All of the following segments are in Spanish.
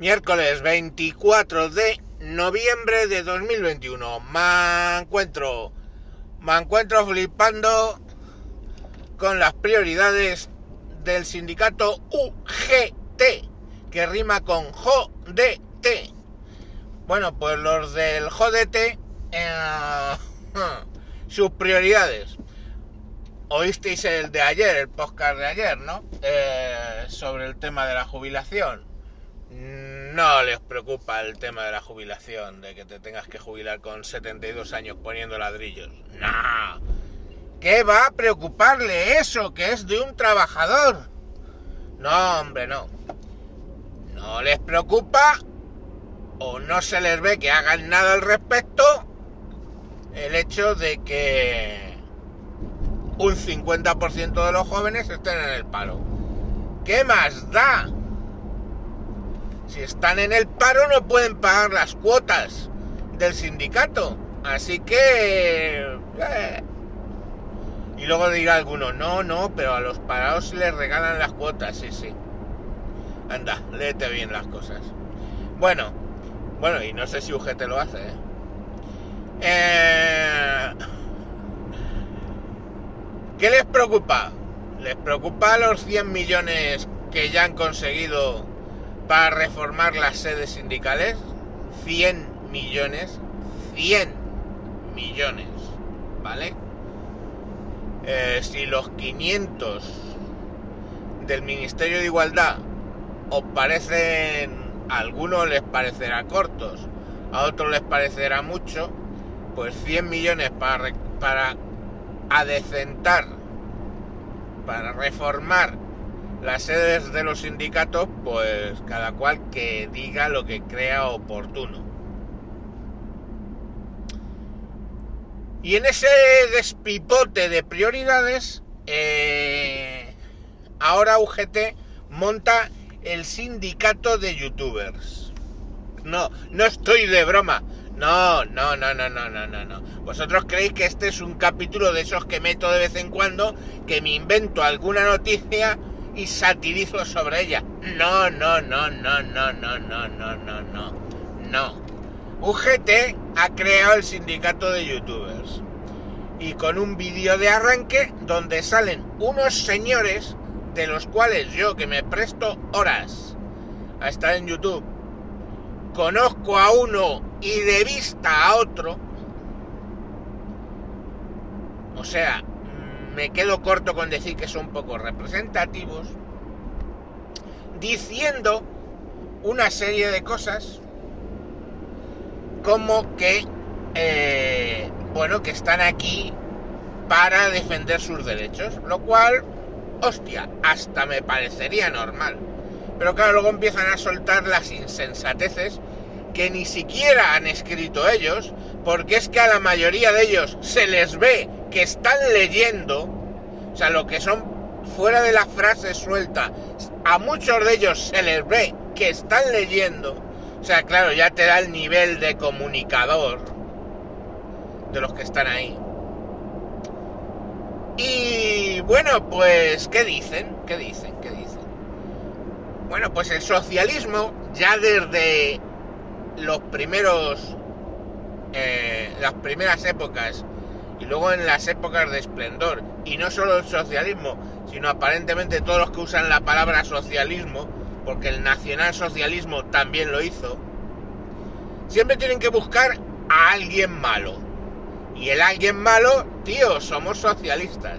Miércoles 24 de noviembre de 2021. Me encuentro, me encuentro flipando con las prioridades del sindicato UGT, que rima con JODT. Bueno, pues los del JDT, eh, sus prioridades. Oísteis el de ayer, el podcast de ayer, ¿no? Eh, sobre el tema de la jubilación no les preocupa el tema de la jubilación, de que te tengas que jubilar con 72 años poniendo ladrillos. No. ¿Qué va a preocuparle eso, que es de un trabajador? No, hombre, no. No les preocupa o no se les ve que hagan nada al respecto el hecho de que un 50% de los jóvenes estén en el paro. ¿Qué más da? Si están en el paro no pueden pagar las cuotas del sindicato. Así que... Eh. Y luego dirá alguno, no, no, pero a los parados les regalan las cuotas, sí, sí. Anda, léete bien las cosas. Bueno, bueno, y no sé si UGT lo hace, ¿eh? eh ¿Qué les preocupa? ¿Les preocupa los 100 millones que ya han conseguido para reformar las sedes sindicales, 100 millones, 100 millones, ¿vale? Eh, si los 500 del Ministerio de Igualdad os parecen, a algunos les parecerá cortos, a otros les parecerá mucho, pues 100 millones para, para adecentar, para reformar las sedes de los sindicatos, pues cada cual que diga lo que crea oportuno. Y en ese despipote de prioridades, eh, ahora UGT monta el sindicato de youtubers. No, no estoy de broma. No, no, no, no, no, no, no, no. Vosotros creéis que este es un capítulo de esos que meto de vez en cuando, que me invento alguna noticia y satirizo sobre ella. No, no, no, no, no, no, no, no, no, no. No. UGT ha creado el sindicato de youtubers. Y con un vídeo de arranque donde salen unos señores de los cuales yo que me presto horas a estar en YouTube, conozco a uno y de vista a otro. O sea, me quedo corto con decir que son poco representativos, diciendo una serie de cosas como que, eh, bueno, que están aquí para defender sus derechos, lo cual, hostia, hasta me parecería normal. Pero claro, luego empiezan a soltar las insensateces que ni siquiera han escrito ellos, porque es que a la mayoría de ellos se les ve que están leyendo, o sea, lo que son fuera de la frase suelta, a muchos de ellos se les ve que están leyendo, o sea, claro, ya te da el nivel de comunicador de los que están ahí. Y bueno, pues, ¿qué dicen? ¿Qué dicen? ¿Qué dicen? Bueno, pues el socialismo, ya desde los primeros, eh, las primeras épocas y luego en las épocas de esplendor, y no solo el socialismo, sino aparentemente todos los que usan la palabra socialismo, porque el nacionalsocialismo también lo hizo, siempre tienen que buscar a alguien malo. Y el alguien malo, tío, somos socialistas.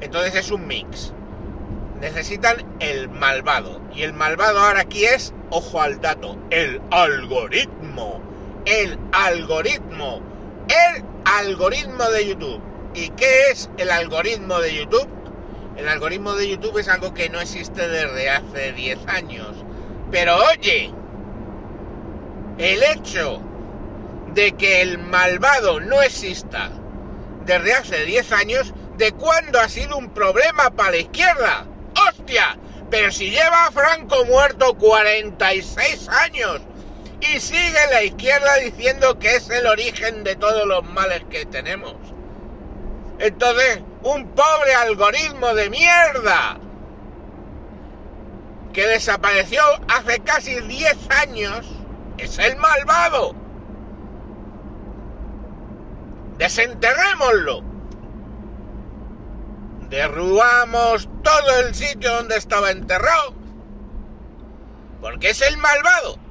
Entonces es un mix. Necesitan el malvado. Y el malvado ahora aquí es, ojo al dato, el algoritmo. El algoritmo. El algoritmo de YouTube. ¿Y qué es el algoritmo de YouTube? El algoritmo de YouTube es algo que no existe desde hace 10 años. Pero oye, el hecho de que el malvado no exista desde hace 10 años, ¿de cuándo ha sido un problema para la izquierda? ¡Hostia! Pero si lleva Franco muerto 46 años y sigue la izquierda diciendo que es el origen de todos los males que tenemos. Entonces, un pobre algoritmo de mierda que desapareció hace casi 10 años, es el malvado. Desenterrémoslo. Derrubamos todo el sitio donde estaba enterrado. Porque es el malvado.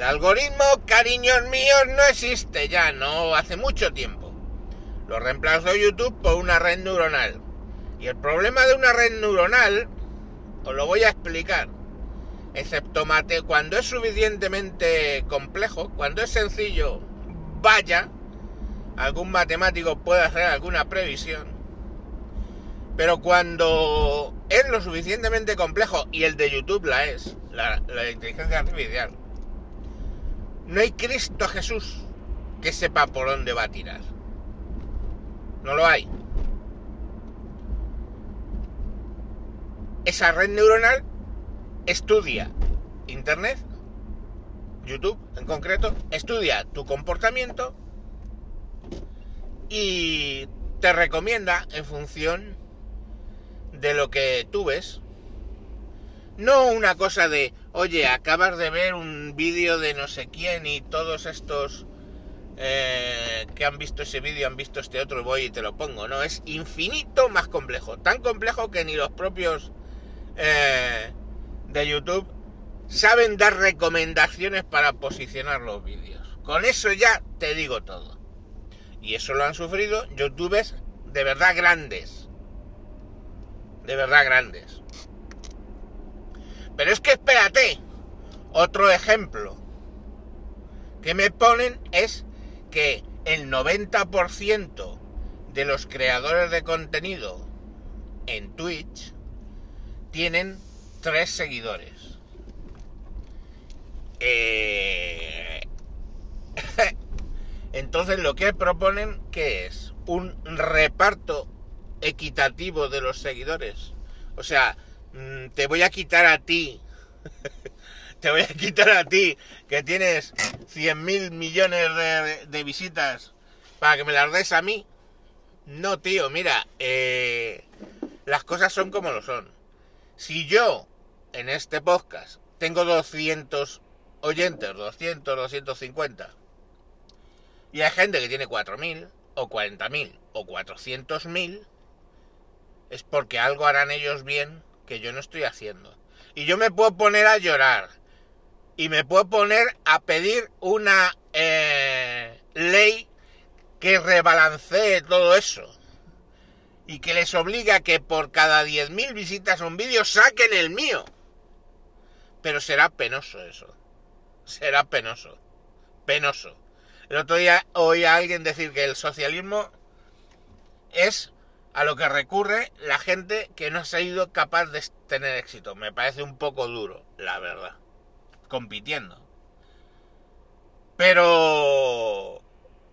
El algoritmo, cariños míos, no existe ya, no hace mucho tiempo. Lo reemplazó YouTube por una red neuronal. Y el problema de una red neuronal, os lo voy a explicar. Excepto mate, cuando es suficientemente complejo, cuando es sencillo, vaya, algún matemático puede hacer alguna previsión. Pero cuando es lo suficientemente complejo, y el de YouTube la es, la, la inteligencia artificial, no hay Cristo Jesús que sepa por dónde va a tirar. No lo hay. Esa red neuronal estudia Internet, YouTube en concreto, estudia tu comportamiento y te recomienda en función de lo que tú ves. No una cosa de, oye, acabas de ver un vídeo de no sé quién y todos estos eh, que han visto ese vídeo han visto este otro, voy y te lo pongo. No, es infinito más complejo. Tan complejo que ni los propios eh, de YouTube saben dar recomendaciones para posicionar los vídeos. Con eso ya te digo todo. Y eso lo han sufrido youtubers de verdad grandes. De verdad grandes. Pero es que espérate. Otro ejemplo que me ponen es que el 90% de los creadores de contenido en Twitch tienen tres seguidores. Eh, entonces lo que proponen que es un reparto equitativo de los seguidores. O sea, Mm, te voy a quitar a ti, te voy a quitar a ti, que tienes 100 mil millones de, visitas, para que me las des a mí. No, tío, mira, eh, las cosas son como lo son. Si yo, en este podcast, tengo 200 oyentes, 200, 250, y hay gente que tiene 4.000, o 40.000, o 400.000, es porque algo harán ellos bien que yo no estoy haciendo. Y yo me puedo poner a llorar. Y me puedo poner a pedir una eh, ley que rebalancee todo eso. Y que les obliga a que por cada 10.000 visitas a un vídeo saquen el mío. Pero será penoso eso. Será penoso. Penoso. El otro día oí a alguien decir que el socialismo es a lo que recurre la gente que no ha sido capaz de tener éxito. Me parece un poco duro, la verdad. Compitiendo. Pero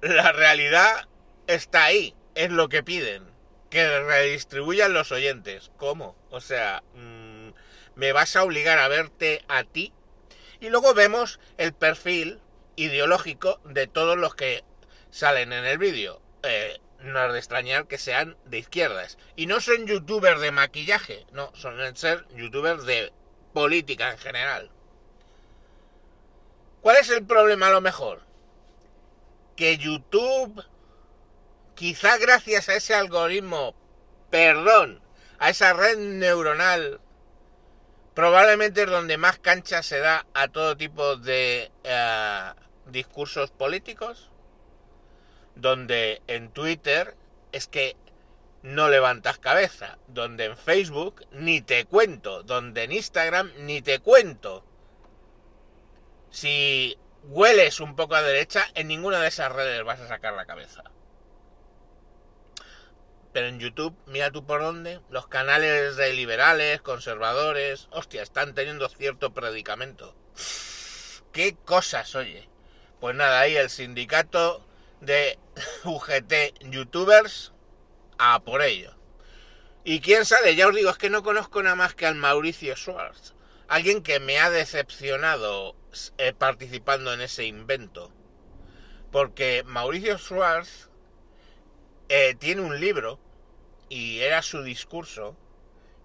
la realidad está ahí. Es lo que piden. Que redistribuyan los oyentes. ¿Cómo? O sea, mm, me vas a obligar a verte a ti. Y luego vemos el perfil ideológico de todos los que salen en el vídeo. Eh, no es de extrañar que sean de izquierdas. Y no son youtubers de maquillaje, no, son ser youtubers de política en general. ¿Cuál es el problema a lo mejor? Que YouTube, quizá gracias a ese algoritmo, perdón, a esa red neuronal, probablemente es donde más cancha se da a todo tipo de eh, discursos políticos donde en Twitter es que no levantas cabeza, donde en Facebook ni te cuento, donde en Instagram ni te cuento. Si hueles un poco a derecha, en ninguna de esas redes vas a sacar la cabeza. Pero en YouTube, mira tú por dónde, los canales de liberales, conservadores, hostia, están teniendo cierto predicamento. ¿Qué cosas, oye? Pues nada, ahí el sindicato de UGT youtubers a por ello. ¿Y quién sale? Ya os digo, es que no conozco nada más que al Mauricio Schwartz. Alguien que me ha decepcionado eh, participando en ese invento. Porque Mauricio Schwartz eh, tiene un libro y era su discurso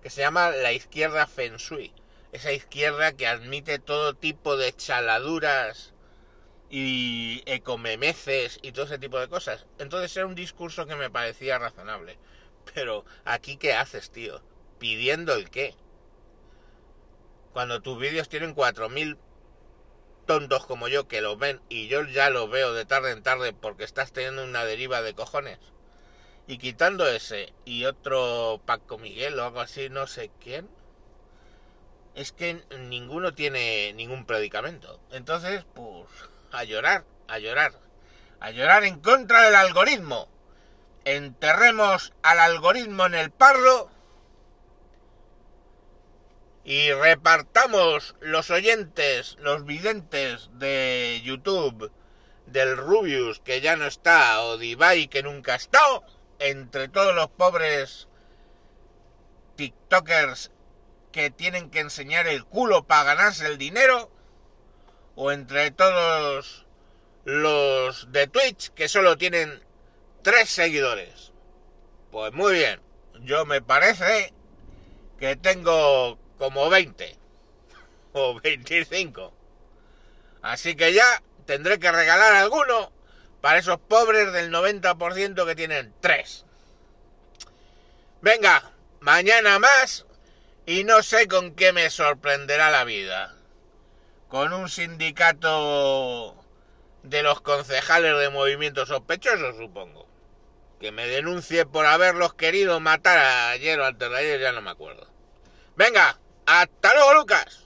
que se llama la izquierda Feng Shui. Esa izquierda que admite todo tipo de chaladuras y ecomemeces y todo ese tipo de cosas. Entonces era un discurso que me parecía razonable. Pero aquí qué haces, tío? Pidiendo el qué. Cuando tus vídeos tienen 4.000 tontos como yo que lo ven y yo ya lo veo de tarde en tarde porque estás teniendo una deriva de cojones. Y quitando ese y otro Paco Miguel o algo así, no sé quién, es que ninguno tiene ningún predicamento. Entonces, pues, a llorar, a llorar, a llorar en contra del algoritmo. Enterremos al algoritmo en el parro y repartamos los oyentes, los videntes de YouTube, del Rubius que ya no está, o de Ibai que nunca ha estado, entre todos los pobres TikTokers que tienen que enseñar el culo para ganarse el dinero, o entre todos los de Twitch que solo tienen tres seguidores. Pues muy bien, yo me parece que tengo como 20 o 25. Así que ya tendré que regalar alguno para esos pobres del 90% que tienen 3. Venga, mañana más y no sé con qué me sorprenderá la vida. Con un sindicato de los concejales de movimientos sospechosos, supongo. Que me denuncie por haberlos querido matar ayer o antes de ya no me acuerdo. Venga, hasta luego, Lucas.